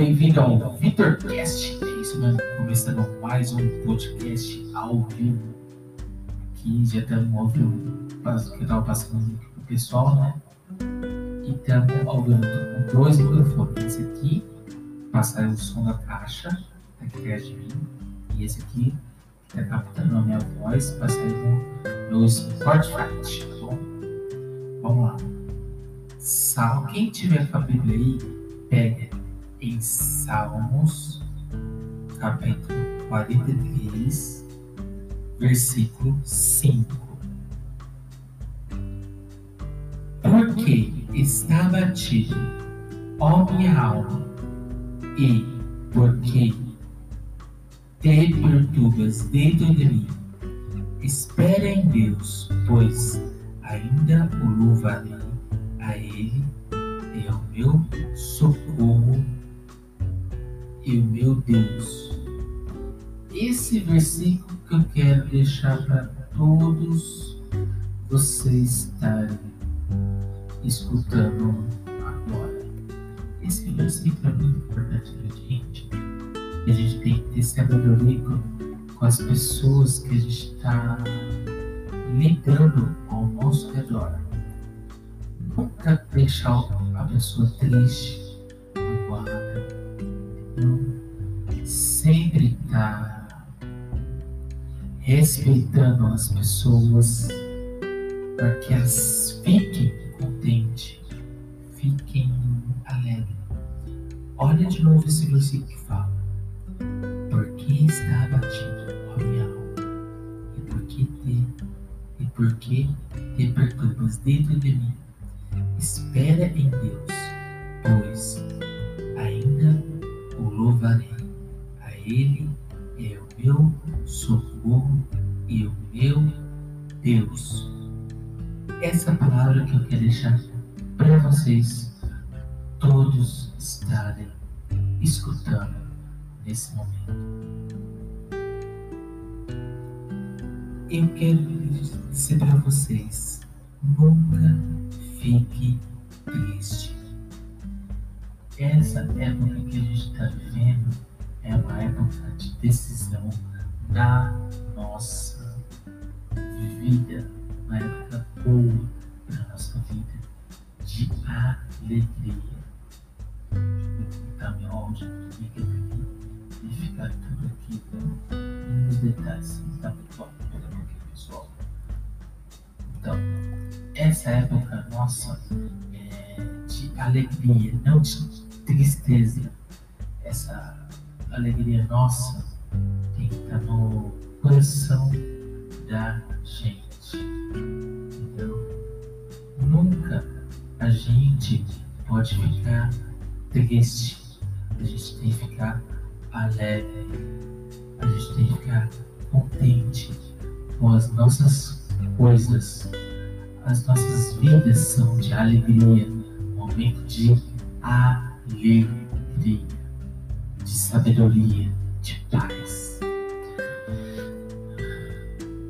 bem-vindo ao VitorCast. É isso mesmo, começando mais um podcast ao vivo. Aqui já estamos ao vivo, que eu estava passando aqui pro pessoal, né? E estamos ao vivo com dois microfones. Esse aqui, passar o som da caixa, aqui atrás de mim, e esse aqui, que está captando a minha voz, passar no meu Spotify, tá bom? Vamos lá. Sal, quem tiver com a Bíblia aí, pega em Salmos, capítulo 43, versículo 5. Porque está batido, ó minha alma, e porque te perturbas dentro de mim, espera em Deus, pois ainda o louvarei. A Ele, é o meu socorro e o meu Deus. Esse versículo que eu quero deixar para todos vocês estarem escutando agora. Esse versículo é muito importante para a gente. A gente tem que ter sabedoria com as pessoas que a gente está lidando ao nosso redor. Nunca deixar a pessoa triste, sempre está respeitando as pessoas para que elas fiquem contentes, fiquem alegres. Olha de novo esse versículo que fala: nesse momento. Eu quero dizer para vocês: nunca fique triste essa época que a gente está vivendo é uma época de decisão da nossa vida, uma época boa para nossa vida, de alegria. Essa época nossa é de alegria, não de tristeza, essa alegria nossa tem que estar no coração da gente. Entendeu? Nunca a gente pode ficar triste. A gente tem que ficar alegre. A gente tem que ficar contente com as nossas coisas. As nossas vidas são de alegria, momento de alegria de sabedoria, de paz.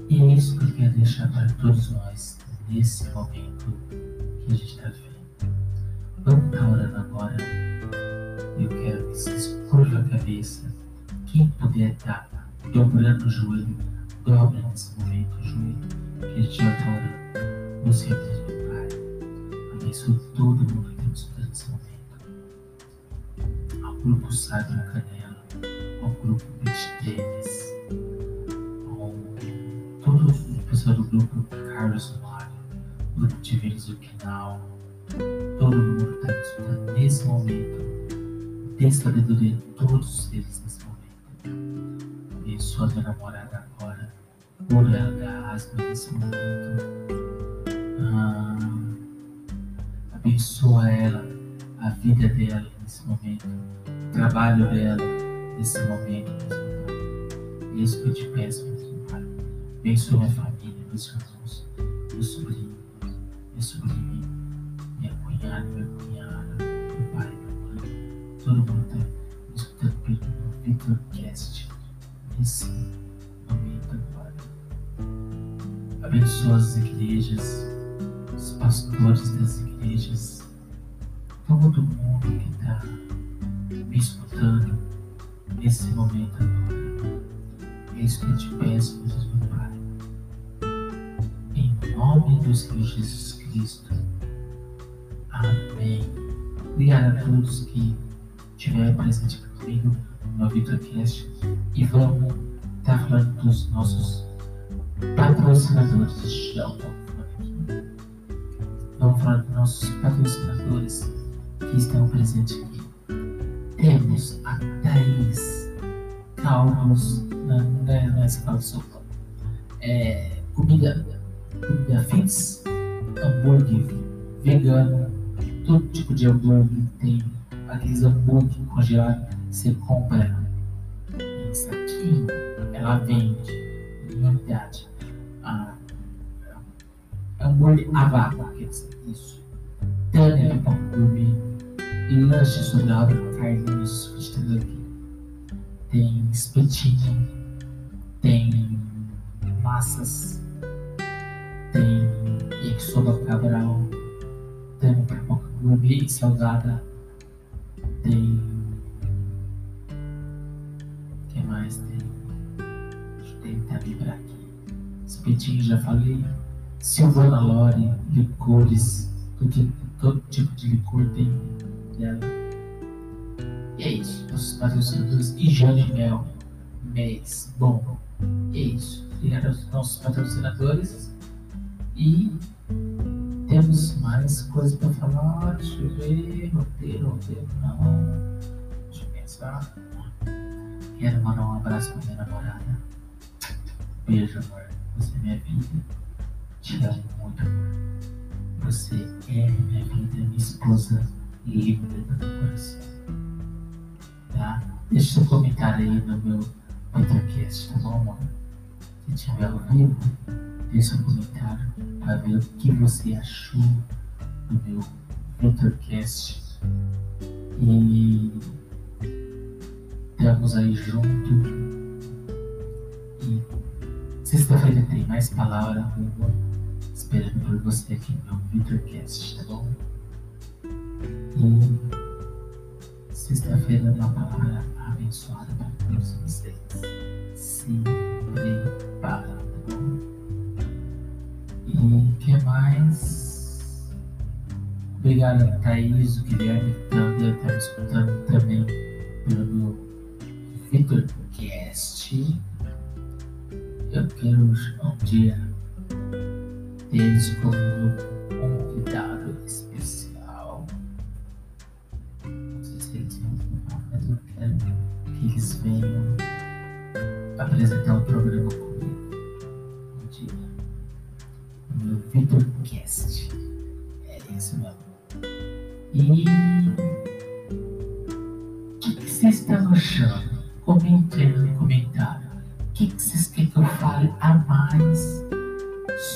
E é isso que eu quero deixar para todos nós nesse momento que a gente está vivendo. Vamos estar orando agora. Eu quero que vocês curvam a cabeça. Quem puder estar dobrando o joelho, dobra nesse momento o joelho, que a gente vai estar orando. Você, meu Pai, abençoe todo mundo que está estudando nesse momento grupo Sábio Canela, ao grupo Beach Tênis, ao todo o pessoal do grupo Carlos Mário, grupo de Vênus do Quinal, todo mundo que está escutando nesse momento, dê sabedoria a todos eles nesse momento. Abençoa a minha namorada agora, cura ela da asma nesse momento. Abençoa ela, a vida dela nesse momento trabalho dela nesse momento, É isso que eu te peço, meu Pai. Abençoa minha família, meus irmãos, meu sobrinho, meu sobrinho, minha cunhada, meu cunhado, meu pai, minha mãe, todo mundo está escutando pelo VitorCast nesse momento agora. Abençoa as igrejas, os pastores das igrejas, todo mundo que está me escutando nesse momento agora. É isso que eu te peço, Jesus, meu Pai. Em nome do Senhor Jesus Cristo. Amém. Obrigado a todos que estiveram presentes comigo no VitorCast e vamos estar tá falando dos nossos patrocinadores. Já Vamos falar dos nossos patrocinadores que estão presentes aqui. Temos a Thaís Calmos, não, não é, não é sopa. É, comida, comida fix, hambúrguer vegano, todo tipo de hambúrguer tem aqueles hambúrguer congelados, você compra em saquinho, ela vende em unidade. Ah, hambúrguer a vácuo, isso. Tânia pão gourmet, lanche sobrado, carninhos, frite Tem espetinho, tem massas, tem yakisoba cabral, tem pipoca gourmet salgada, tem. Que mais tem? Deixa eu tentar lembrar aqui. Espetinho já falei. Silvana Lore, licores, todo, todo tipo de licor tem dela. E é isso. Nossos patrocinadores e Jane Mel, mês. Bom, é isso. Obrigado aos nossos patrocinadores. E temos mais coisas para falar. Deixa eu ver. Roteiro, roteiro, não. Deixa eu pensar. Quero mandar um abraço para minha namorada. Beijo, amor. Você é minha vida. Te amo muito, amor. Você é minha vida, minha esposa linda do meu coração. Tá? Deixa seu comentário aí no meu podcast, tá bom, amor? Se estiver ouvindo, deixa um comentário para ver o que você achou do meu podcast. E estamos aí junto. E sexta-feira tem mais palavra rua esperando por você aqui no meu VitorCast, tá bom? E sexta-feira é uma palavra abençoada para todos vocês. Se prepara, tá bom? E o que mais? Obrigado Thaís, o Guilherme, que eles venham apresentar o programa comigo um dia. O meu VitorCast. É isso mesmo. E o que, que vocês estão achando? Comentem no comentário. O que, que vocês querem que eu fale a mais?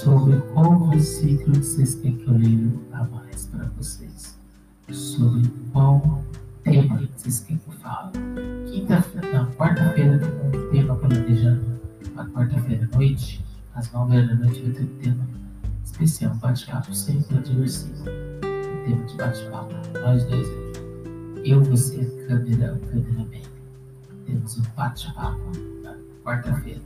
sobre qual versículo vocês querem que eu leia a mais para vocês. Sobre qual tema vocês querem que eu fale. Quinta-feira, não, quarta-feira tem um tema planejando. A quarta-feira à noite, às nove horas da noite, vai ter um tema especial, um bate-papo sempre divertido. Um tema de bate-papo. Nós dois. Eu, você, câmera, o cameraman. Temos um bate-papo na quarta-feira,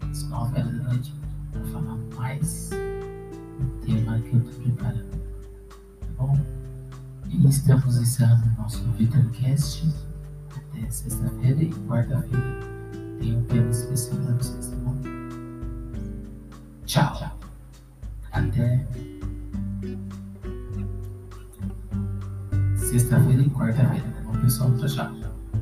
às nove horas da noite para falar mais do tema que eu estou preparando. Estamos encerrando o nosso VitorCast até sexta-feira e quarta-feira tem um tema especial para vocês, tá bom? Tchau. Até sexta-feira e quarta-feira, tá bom, pessoal? Tchau, tchau.